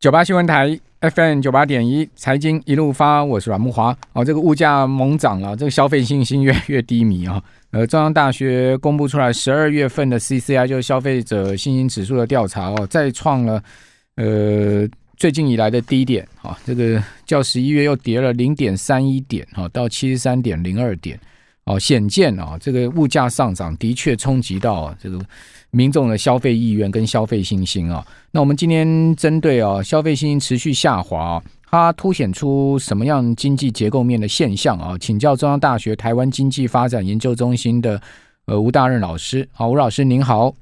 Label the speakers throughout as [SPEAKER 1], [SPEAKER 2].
[SPEAKER 1] 九八新闻台 FM 九八点一，财经一路发，我是阮慕华。哦，这个物价猛涨了，这个消费信心越来越低迷啊。呃，中央大学公布出来十二月份的 CCI 就是消费者信心指数的调查哦，再创了呃最近以来的低点啊。这个较十一月又跌了零点三一点哈，到七十三点零二点。哦，显见啊，这个物价上涨的确冲击到这个民众的消费意愿跟消费信心啊。那我们今天针对啊消费信心持续下滑，它凸显出什么样经济结构面的现象啊？请教中央大学台湾经济发展研究中心的呃吴大任老师。好，吴老师您好。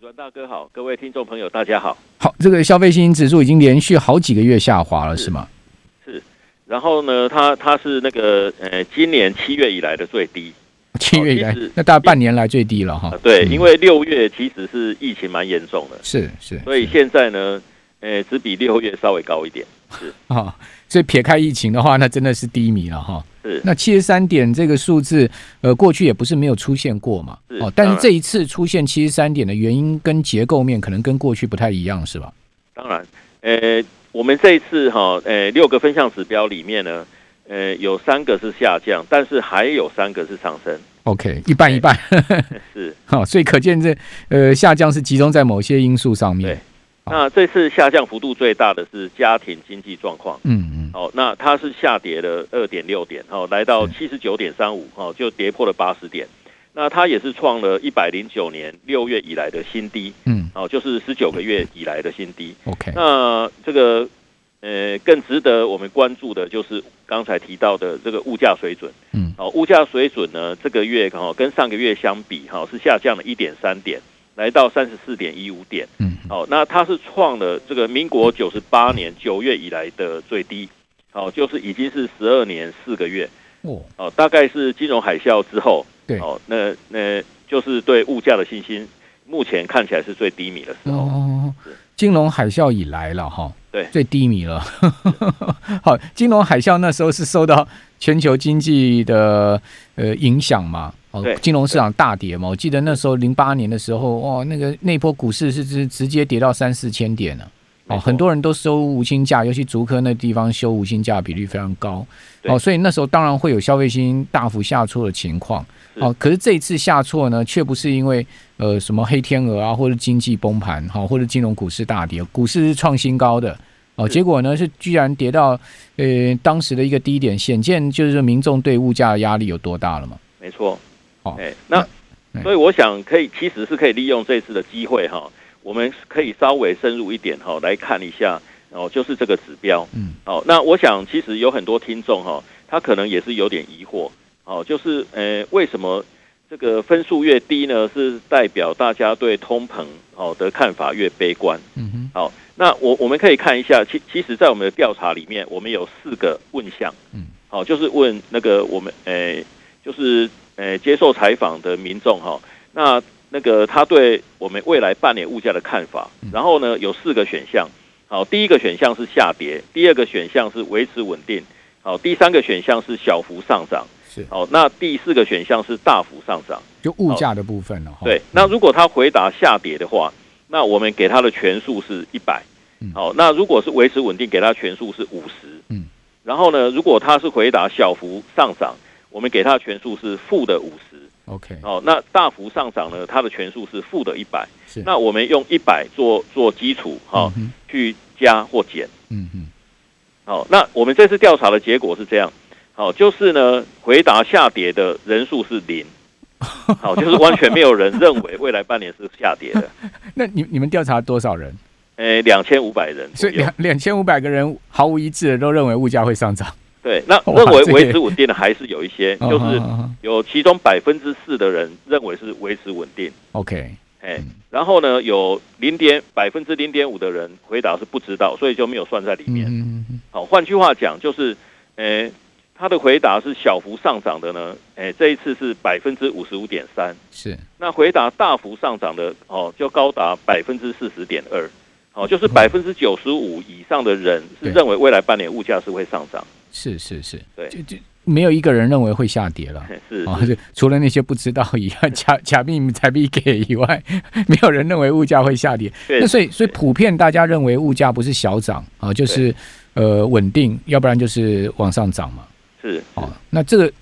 [SPEAKER 2] 阮大哥好，各位听众朋友大家好。
[SPEAKER 1] 好，这个消费信心指数已经连续好几个月下滑了，是，是吗？
[SPEAKER 2] 然后呢，它它是那个呃，今年七月以来的最低，
[SPEAKER 1] 七月以来，那大概半年来最低了哈。
[SPEAKER 2] 对，因为六月其实是疫情蛮严重的，
[SPEAKER 1] 是是，
[SPEAKER 2] 所以现在呢，呃，只比六月稍微高一点，是
[SPEAKER 1] 啊。所以撇开疫情的话，那真的是低迷了哈。
[SPEAKER 2] 是，
[SPEAKER 1] 那七十三点这个数字，呃，过去也不是没有出现过嘛。哦，但是这一次出现七十三点的原因跟结构面可能跟过去不太一样，是吧？
[SPEAKER 2] 当然，呃。我们这一次哈，呃，六个分项指标里面呢，呃，有三个是下降，但是还有三个是上升。
[SPEAKER 1] OK，一半一半，
[SPEAKER 2] 是
[SPEAKER 1] 好，所以可见这呃下降是集中在某些因素上面。
[SPEAKER 2] 对，那这次下降幅度最大的是家庭经济状况。嗯嗯。好，那它是下跌了二点六点，哦，来到七十九点三五，哦，就跌破了八十点。那它也是创了一百零九年六月以来的新低，嗯，哦，就是十九个月以来的新低。
[SPEAKER 1] OK，
[SPEAKER 2] 那这个呃，更值得我们关注的就是刚才提到的这个物价水准，嗯，哦，物价水准呢，这个月哈跟上个月相比哈是下降了一点三点，来到三十四点一五点，嗯，哦，那它是创了这个民国九十八年九月以来的最低，哦，就是已经是十二年四个月，哦，大概是金融海啸之后。
[SPEAKER 1] 对，
[SPEAKER 2] 哦，那那就是对物价的信心，目前看起来是最低迷的时候。哦，
[SPEAKER 1] 金融海啸以来了哈，
[SPEAKER 2] 对，
[SPEAKER 1] 最低迷了。好，金融海啸那时候是受到全球经济的呃影响嘛？哦，金融市场大跌嘛。我记得那时候零八年的时候，哇，那个那波股市是直直接跌到三四千点了。哦，很多人都收无薪假，尤其竹科那地方休无薪假比率非常高。哦，所以那时候当然会有消费信心大幅下挫的情况。哦，可是这一次下挫呢，却不是因为呃什么黑天鹅啊，或者经济崩盘哈，或者金融股市大跌，股市是创新高的哦。结果呢是居然跌到呃当时的一个低点，显见就是民众对物价的压力有多大了嘛？
[SPEAKER 2] 没错。哦，哎，那所以我想可以，其实是可以利用这次的机会哈。我们可以稍微深入一点哈，来看一下哦，就是这个指标。嗯，好，那我想其实有很多听众哈，他可能也是有点疑惑，哦，就是呃，为什么这个分数越低呢？是代表大家对通膨哦的看法越悲观。嗯哼，好，那我我们可以看一下，其其实，在我们的调查里面，我们有四个问项。嗯，好，就是问那个我们呃，就是呃，接受采访的民众哈，那。那个他对我们未来半年物价的看法，然后呢，有四个选项，好，第一个选项是下跌，第二个选项是维持稳定，好，第三个选项是小幅上涨，是，好，那第四个选项是大幅上涨，
[SPEAKER 1] 就物价的部分了。
[SPEAKER 2] 对，那如果他回答下跌的话，那我们给他的权数是一百，好，那如果是维持稳定，给他权数是五十，嗯，然后呢，如果他是回答小幅上涨，我们给他的权数是负的五十。
[SPEAKER 1] OK，
[SPEAKER 2] 哦，那大幅上涨呢？它的权数是负的一百，是。那我们用一百做做基础，哈、哦嗯，去加或减，嗯嗯。好，那我们这次调查的结果是这样，好，就是呢，回答下跌的人数是零，好，就是完全没有人认为未来半年是下跌的。
[SPEAKER 1] 那你你们调查多少人？
[SPEAKER 2] 诶，两千五百人，
[SPEAKER 1] 所以两两千五百个人毫无一致的都认为物价会上涨。
[SPEAKER 2] 对，那认为维持稳定的还是有一些，就是有其中百分之四的人认为是维持稳定。
[SPEAKER 1] OK，
[SPEAKER 2] 哎，然后呢，有零点百分之零点五的人回答是不知道，所以就没有算在里面。好，换句话讲，就是，诶，他的回答是小幅上涨的呢，诶，这一次是百分之五十五点三。
[SPEAKER 1] 是，
[SPEAKER 2] 那回答大幅上涨的哦，就高达百分之四十点二。哦，就是百分之九十五以上的人是认为未来半年物价是会上涨。
[SPEAKER 1] 是是是，
[SPEAKER 2] 对，
[SPEAKER 1] 就就没有一个人认为会下跌了。
[SPEAKER 2] 是
[SPEAKER 1] 啊，就除了那些不知道以外，假假币才币给以外，没有人认为物价会下跌。那所以所以普遍大家认为物价不是小涨啊，就是呃稳定，要不然就是往上涨嘛。
[SPEAKER 2] 是
[SPEAKER 1] 哦，那这个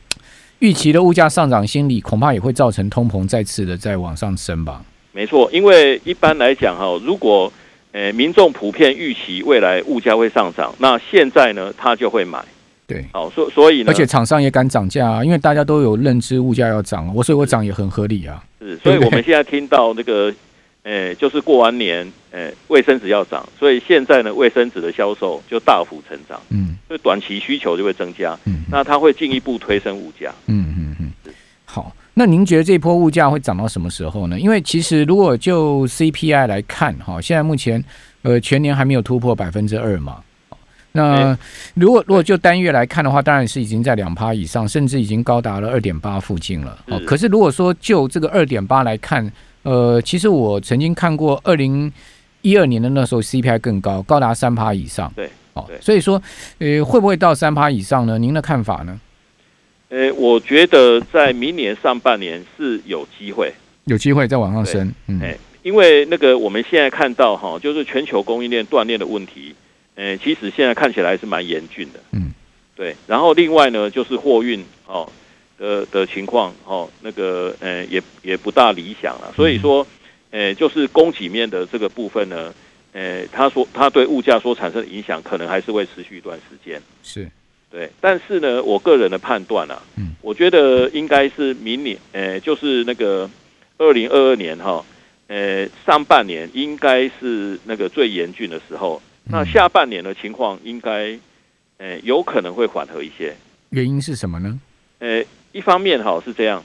[SPEAKER 1] 预期的物价上涨心理，恐怕也会造成通膨再次的再往上升吧。
[SPEAKER 2] 没错，因为一般来讲哈，如果呃民众普遍预期未来物价会上涨，那现在呢他就会买。
[SPEAKER 1] 对，
[SPEAKER 2] 好，所所以呢，
[SPEAKER 1] 而且厂商也敢涨价啊，因为大家都有认知物价要涨，我所以我涨也很合理啊。
[SPEAKER 2] 是，所以我们现在听到那个，呃，就是过完年，呃，卫生纸要涨，所以现在呢，卫生纸的销售就大幅成长，嗯，所以短期需求就会增加，嗯，那它会进一步推升物价，
[SPEAKER 1] 嗯嗯那您觉得这波物价会涨到什么时候呢？因为其实如果就 CPI 来看，哈，现在目前呃全年还没有突破百分之二嘛。那如果如果就单月来看的话，当然是已经在两趴以上，甚至已经高达了二点八附近了。哦，可是如果说就这个二点八来看，呃，其实我曾经看过二零一二年的那时候 CPI 更高，高达三趴以上。
[SPEAKER 2] 对，
[SPEAKER 1] 哦，所以说，呃，会不会到三趴以上呢？您的看法呢？
[SPEAKER 2] 呃，我觉得在明年上半年是有机会，
[SPEAKER 1] 有机会再往上升。
[SPEAKER 2] 嗯，因为那个我们现在看到哈，就是全球供应链断裂的问题。呃，其实现在看起来是蛮严峻的，嗯，对。然后另外呢，就是货运哦的的情况哦，那个呃也也不大理想了。所以说，呃，就是供给面的这个部分呢，呃，他说他对物价所产生的影响，可能还是会持续一段时间。
[SPEAKER 1] 是，
[SPEAKER 2] 对。但是呢，我个人的判断啊，嗯，我觉得应该是明年，呃，就是那个二零二二年哈，呃，上半年应该是那个最严峻的时候。那下半年的情况应该，呃，有可能会缓和一些。
[SPEAKER 1] 原因是什么呢？
[SPEAKER 2] 呃，一方面哈是这样，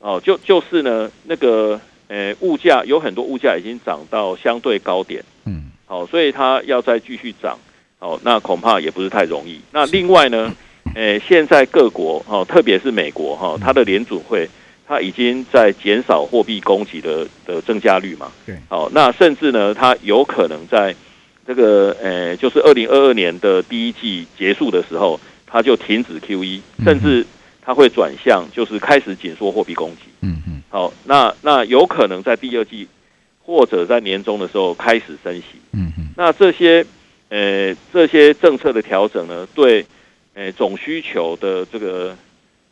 [SPEAKER 2] 哦，就就是呢，那个呃，物价有很多物价已经涨到相对高点，嗯，好，所以它要再继续涨，哦，那恐怕也不是太容易。那另外呢，呃，现在各国哦，特别是美国哈，它的联准会它已经在减少货币供给的的增加率嘛，对，哦，那甚至呢，它有可能在这个呃，就是二零二二年的第一季结束的时候，它就停止 QE，甚至它会转向，就是开始紧缩货币供给。嗯嗯。好，那那有可能在第二季或者在年终的时候开始升息。嗯嗯。那这些呃这些政策的调整呢，对呃总需求的这个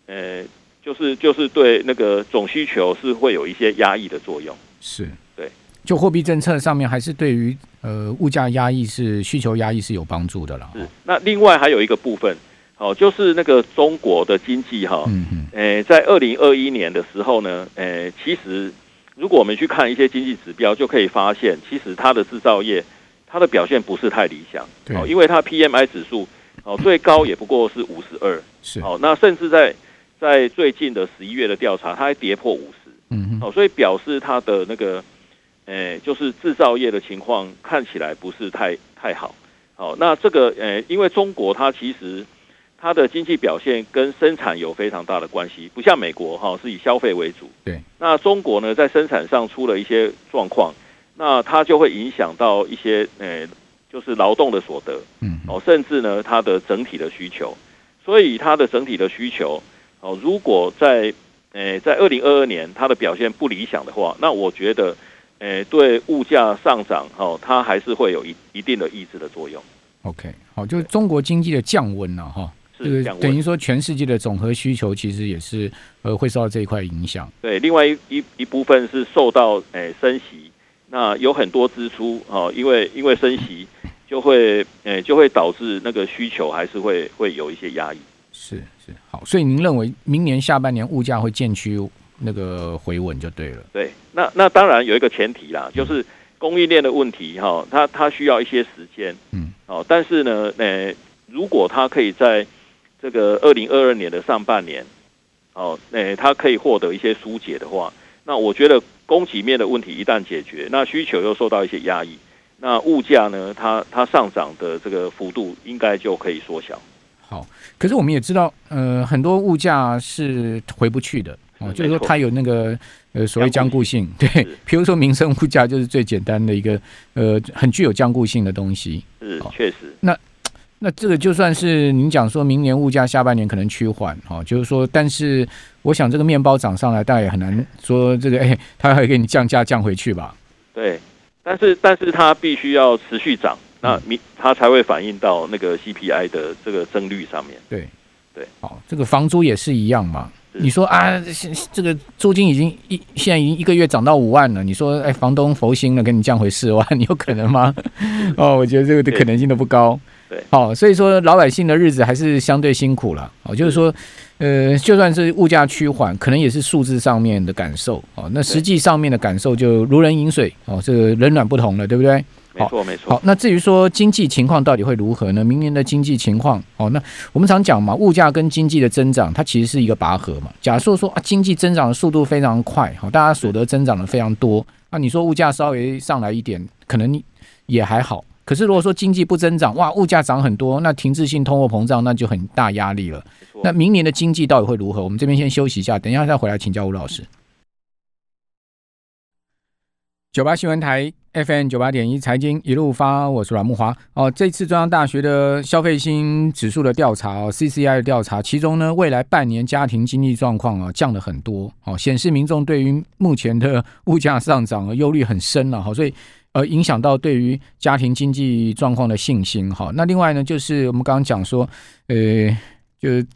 [SPEAKER 2] 呃，就是就是对那个总需求是会有一些压抑的作用。
[SPEAKER 1] 是。
[SPEAKER 2] 对。
[SPEAKER 1] 就货币政策上面，还是对于呃物价压抑是需求压抑是有帮助的了。
[SPEAKER 2] 是。那另外还有一个部分，哦，就是那个中国的经济哈，嗯嗯，呃，在二零二一年的时候呢，呃，其实如果我们去看一些经济指标，就可以发现，其实它的制造业它的表现不是太理想。对。哦，因为它 PMI 指数哦最高也不过是五十二。是。哦，那甚至在在最近的十一月的调查，它还跌破五十。嗯。哦，所以表示它的那个。诶，就是制造业的情况看起来不是太太好。好，那这个诶，因为中国它其实它的经济表现跟生产有非常大的关系，不像美国哈是以消费为主。对。那中国呢，在生产上出了一些状况，那它就会影响到一些诶，就是劳动的所得。嗯。哦，甚至呢，它的整体的需求。所以它的整体的需求，哦，如果在诶在二零二二年它的表现不理想的话，那我觉得。诶，对物价上涨，哦，它还是会有一一定的抑制的作用。
[SPEAKER 1] OK，好，就是中国经济的降温了，哈，是等于说全世界的总和需求其实也是呃会受到这一块影响。
[SPEAKER 2] 对，另外一一一部分是受到诶升息，那有很多支出，哦，因为因为升息就会诶就会导致那个需求还是会会有一些压抑。
[SPEAKER 1] 是是，好，所以您认为明年下半年物价会渐趋？那个回稳就对了。
[SPEAKER 2] 对，那那当然有一个前提啦，就是供应链的问题哈，它它需要一些时间。嗯。哦，但是呢，呃，如果它可以在这个二零二二年的上半年，哦，呃，它可以获得一些疏解的话，那我觉得供给面的问题一旦解决，那需求又受到一些压抑，那物价呢，它它上涨的这个幅度应该就可以缩小。
[SPEAKER 1] 好，可是我们也知道，呃，很多物价是回不去的。哦，就是说它有那个呃所谓僵固性，对，比如说民生物价就是最简单的一个呃很具有僵固性的东西，
[SPEAKER 2] 是确实。
[SPEAKER 1] 那那这个就算是您讲说明年物价下半年可能趋缓，哈，就是说，但是我想这个面包涨上来，大家也很难说这个，哎，它还会给你降价降回去吧？
[SPEAKER 2] 对，但是但是它必须要持续涨，那明它才会反映到那个 CPI 的这个增率上面。
[SPEAKER 1] 对
[SPEAKER 2] 对，
[SPEAKER 1] 好，这个房租也是一样嘛。你说啊，这个租金已经一现在已经一个月涨到五万了。你说，哎，房东佛心了，给你降回四万，你 有可能吗？哦，我觉得这个的可能性都不高。
[SPEAKER 2] 对，
[SPEAKER 1] 好，所以说老百姓的日子还是相对辛苦了。哦，就是说，呃，就算是物价趋缓，可能也是数字上面的感受。哦，那实际上面的感受就如人饮水。哦，这个冷暖不同了，对不对？
[SPEAKER 2] 没错，没错。
[SPEAKER 1] 好，那至于说经济情况到底会如何呢？明年的经济情况，哦，那我们常讲嘛，物价跟经济的增长，它其实是一个拔河嘛。假设说啊，经济增长的速度非常快，好，大家所得增长的非常多，那你说物价稍微上来一点，可能也还好。可是如果说经济不增长，哇，物价涨很多，那停滞性通货膨胀那就很大压力了。那明年的经济到底会如何？我们这边先休息一下，等一下再回来请教吴老师。九八新闻台 FM 九八点一财经一路发，我是阮木华。哦，这次中央大学的消费心指数的调查哦，CCI 的调查，其中呢，未来半年家庭经济状况啊降了很多，哦，显示民众对于目前的物价上涨忧虑很深了，哈，所以呃，影响到对于家庭经济状况的信心，哈。那另外呢，就是我们刚刚讲说，呃，就是。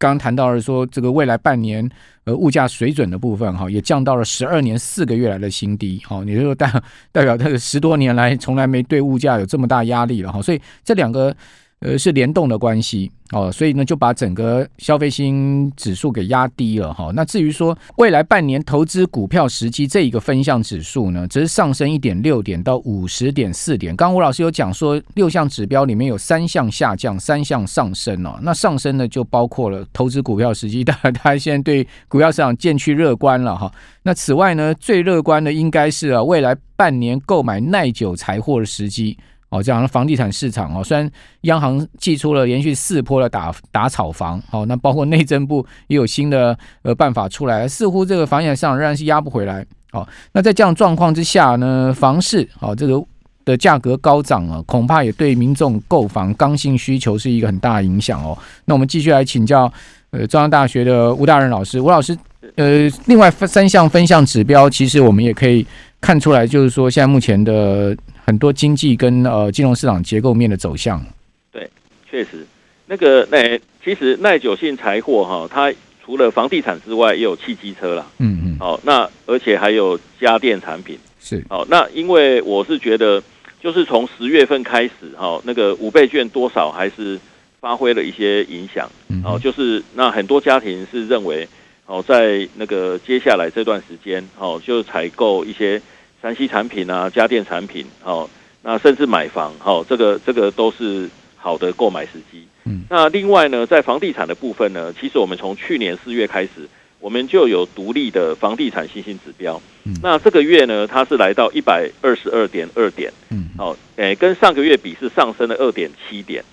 [SPEAKER 1] 刚刚谈到了说，这个未来半年呃物价水准的部分哈，也降到了十二年四个月来的新低，哈，也就是说代 代表这个十多年来从来没对物价有这么大压力了哈，所以这两个。呃，是联动的关系哦，所以呢，就把整个消费心指数给压低了哈。那至于说未来半年投资股票时机这一个分项指数呢，只是上升一点六点到五十点四点。刚刚吴老师有讲说，六项指标里面有三项下降，三项上升哦。那上升呢，就包括了投资股票时机，大家现在对股票市场渐趋乐观了哈。那此外呢，最乐观的应该是啊，未来半年购买耐久财货的时机。哦，这样的房地产市场哦，虽然央行祭出了连续四波的打打炒房，哦，那包括内政部也有新的呃办法出来，似乎这个房地产市场仍然是压不回来。哦，那在这样状况之下呢，房市哦这个的价格高涨啊，恐怕也对民众购房刚性需求是一个很大的影响哦。那我们继续来请教呃中央大学的吴大任老师，吴老师，呃，另外三项分项指标，其实我们也可以看出来，就是说现在目前的。很多经济跟呃金融市场结构面的走向，
[SPEAKER 2] 对，确实，那个那其实耐久性财货哈，它除了房地产之外，也有汽机车啦，
[SPEAKER 1] 嗯嗯，
[SPEAKER 2] 好，那而且还有家电产品，
[SPEAKER 1] 是，
[SPEAKER 2] 好，那因为我是觉得，就是从十月份开始哈，那个五倍券多少还是发挥了一些影响，哦，就是那很多家庭是认为，哦，在那个接下来这段时间，哦，就采购一些。山西产品啊，家电产品，哦，那甚至买房，哦，这个这个都是好的购买时机。嗯，那另外呢，在房地产的部分呢，其实我们从去年四月开始，我们就有独立的房地产信心指标。嗯，那这个月呢，它是来到一百二十二点二点。嗯，好，诶，跟上个月比是上升了二点七点。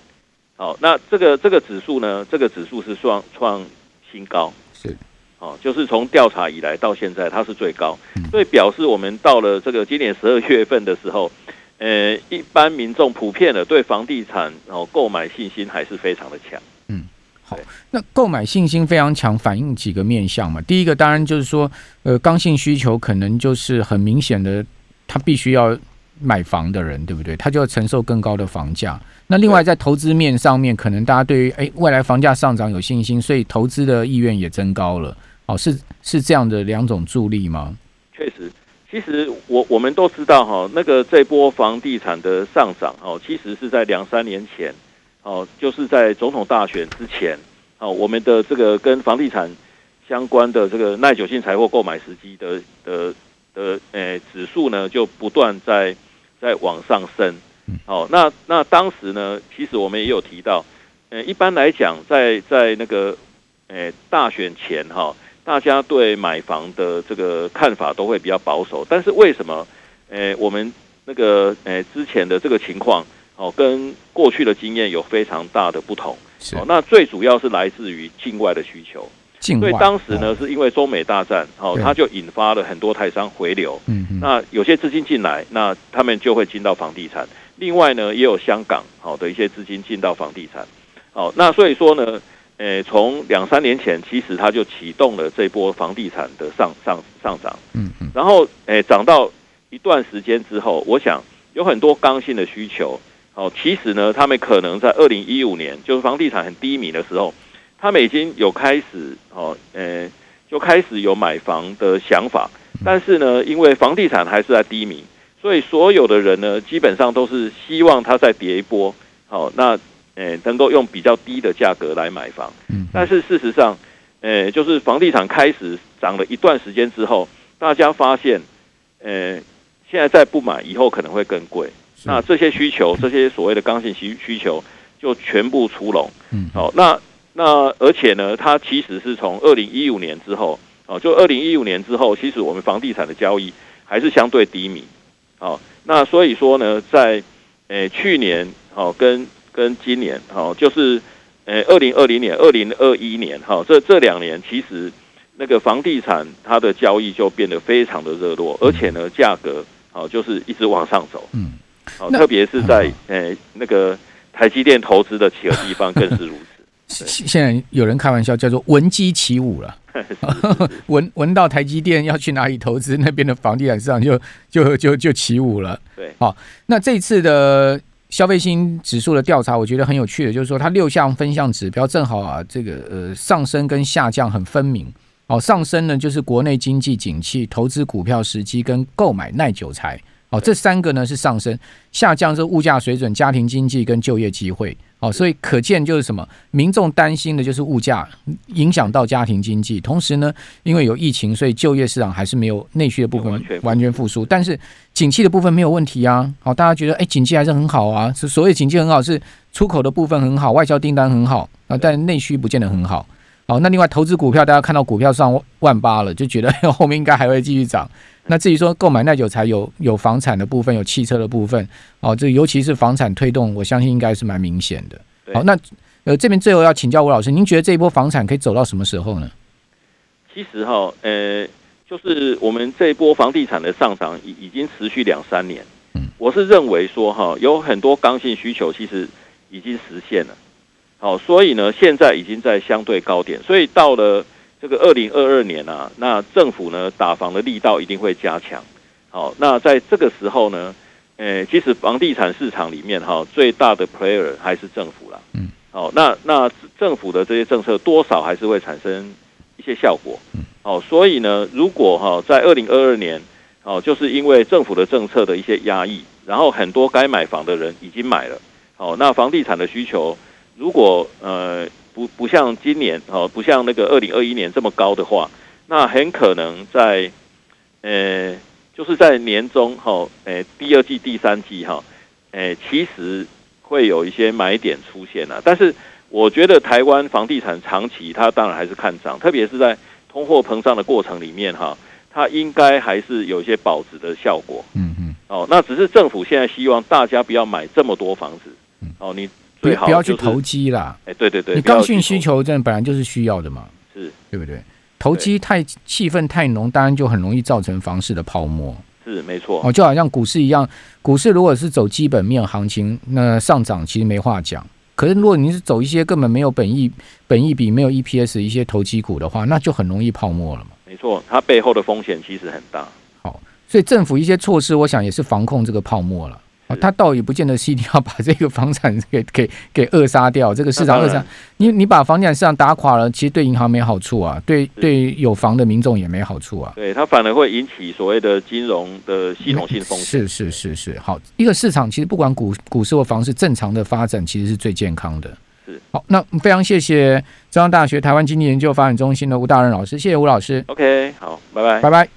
[SPEAKER 2] 好，那这个这个指数呢，这个指数是创创新高。是。哦，就是从调查以来到现在，它是最高，所以表示我们到了这个今年十二月份的时候，呃，一般民众普遍的对房地产然后购买信心还是非常的强。
[SPEAKER 1] 嗯，好，那购买信心非常强，反映几个面向嘛。第一个当然就是说，呃，刚性需求可能就是很明显的，他必须要买房的人，对不对？他就要承受更高的房价。那另外在投资面上面，可能大家对于诶未来房价上涨有信心，所以投资的意愿也增高了。哦，是是这样的两种助力吗？
[SPEAKER 2] 确实，其实我我们都知道哈，那个这波房地产的上涨哦，其实是在两三年前哦，就是在总统大选之前哦，我们的这个跟房地产相关的这个耐久性财货购买时机的的的诶指数呢，就不断在在往上升。哦，那那当时呢，其实我们也有提到，呃，一般来讲，在在那个诶大选前哈。大家对买房的这个看法都会比较保守，但是为什么？诶，我们那个诶之前的这个情况哦，跟过去的经验有非常大的不同。是哦，那最主要是来自于境外的需求。所以当时呢，是因为中美大战，哦，它就引发了很多台商回流。嗯嗯。那有些资金进来，那他们就会进到房地产。另外呢，也有香港好的一些资金进到房地产。好，那所以说呢，诶，从两三年前，其实它就启动了这波房地产的上上上涨。嗯嗯。然后，诶，涨到一段时间之后，我想有很多刚性的需求。哦，其实呢，他们可能在二零一五年，就是房地产很低迷的时候，他们已经有开始哦，诶，就开始有买房的想法。但是呢，因为房地产还是在低迷，所以所有的人呢，基本上都是希望它再跌一波，好，那呃，能够用比较低的价格来买房。但是事实上，呃，就是房地产开始涨了一段时间之后，大家发现，呃，现在再不买，以后可能会更贵。那这些需求，这些所谓的刚性需需求，就全部出笼。嗯，好，那那而且呢，它其实是从二零一五年之后，哦，就二零一五年之后，其实我们房地产的交易还是相对低迷。哦，那所以说呢，在诶去年，哦，跟跟今年，哦，就是呃二零二零年、二零二一年，哈，这这两年其实那个房地产它的交易就变得非常的热络，而且呢，价格，哦，就是一直往上走。嗯。好，特别是在呃那个台积电投资的几个地方更是如此。
[SPEAKER 1] 现在有人开玩笑叫做“闻鸡起舞”了，闻闻到台积电要去哪里投资，那边的房地产市场就就就就起舞了。
[SPEAKER 2] 对，
[SPEAKER 1] 好，那这次的消费信指数的调查，我觉得很有趣的，就是说它六项分项指标正好啊，这个呃上升跟下降很分明。哦，上升呢就是国内经济景气、投资股票时机跟购买耐久财。哦，这三个呢是上升，下降是物价水准、家庭经济跟就业机会。哦，所以可见就是什么？民众担心的就是物价影响到家庭经济，同时呢，因为有疫情，所以就业市场还是没有内需的部分完全复苏，但是景气的部分没有问题啊。好，大家觉得哎，景气还是很好啊。是所谓景气很好，是出口的部分很好，外销订单很好啊，但内需不见得很好。好，那另外投资股票，大家看到股票上万八了，就觉得 后面应该还会继续涨。那至于说购买耐久材有有房产的部分，有汽车的部分，哦，这尤其是房产推动，我相信应该是蛮明显的。好，那呃这边最后要请教吴老师，您觉得这一波房产可以走到什么时候呢？
[SPEAKER 2] 其实哈，呃，就是我们这一波房地产的上涨已已经持续两三年。嗯，我是认为说哈，有很多刚性需求其实已经实现了。好，所以呢，现在已经在相对高点，所以到了。这个二零二二年啊，那政府呢打房的力道一定会加强。好，那在这个时候呢，诶，其实房地产市场里面哈，最大的 player 还是政府啦。嗯。好，那那政府的这些政策多少还是会产生一些效果。嗯。好，所以呢，如果哈在二零二二年，哦，就是因为政府的政策的一些压抑，然后很多该买房的人已经买了。好，那房地产的需求如果呃。不不像今年哦，不像那个二零二一年这么高的话，那很可能在，呃，就是在年中哈，呃，第二季、第三季哈，呃，其实会有一些买点出现了。但是我觉得台湾房地产长期它当然还是看涨，特别是在通货膨胀的过程里面哈，它应该还是有一些保值的效果。嗯嗯。哦，那只是政府现在希望大家不要买这么多房子。哦，你。
[SPEAKER 1] 不不要去投机啦！
[SPEAKER 2] 哎，对对对，
[SPEAKER 1] 你刚性需求真的本来就是需要的嘛，
[SPEAKER 2] 是
[SPEAKER 1] 对不对？投机太气氛太浓，当然就很容易造成房市的泡沫。
[SPEAKER 2] 是没错
[SPEAKER 1] 哦，就好像股市一样，股市如果是走基本面行情，那上涨其实没话讲。可是如果你是走一些根本没有本意、本意比没有 EPS 一些投机股的话，那就很容易泡沫了嘛。
[SPEAKER 2] 没错，它背后的风险其实很大。
[SPEAKER 1] 好，所以政府一些措施，我想也是防控这个泡沫了。啊，他倒也不见得是一定要把这个房产给给给扼杀掉，这个市场扼杀。你你把房地产市场打垮了，其实对银行没好处啊，对对有房的民众也没好处啊。
[SPEAKER 2] 对，它反而会引起所谓的金融的系统性风险。
[SPEAKER 1] 是是是是，好，一个市场其实不管股股市或房市正常的发展，其实是最健康的。
[SPEAKER 2] 是
[SPEAKER 1] 好，那非常谢谢中央大学台湾经济研究发展中心的吴大任老师，谢谢吴老师。
[SPEAKER 2] OK，好，拜拜，
[SPEAKER 1] 拜拜。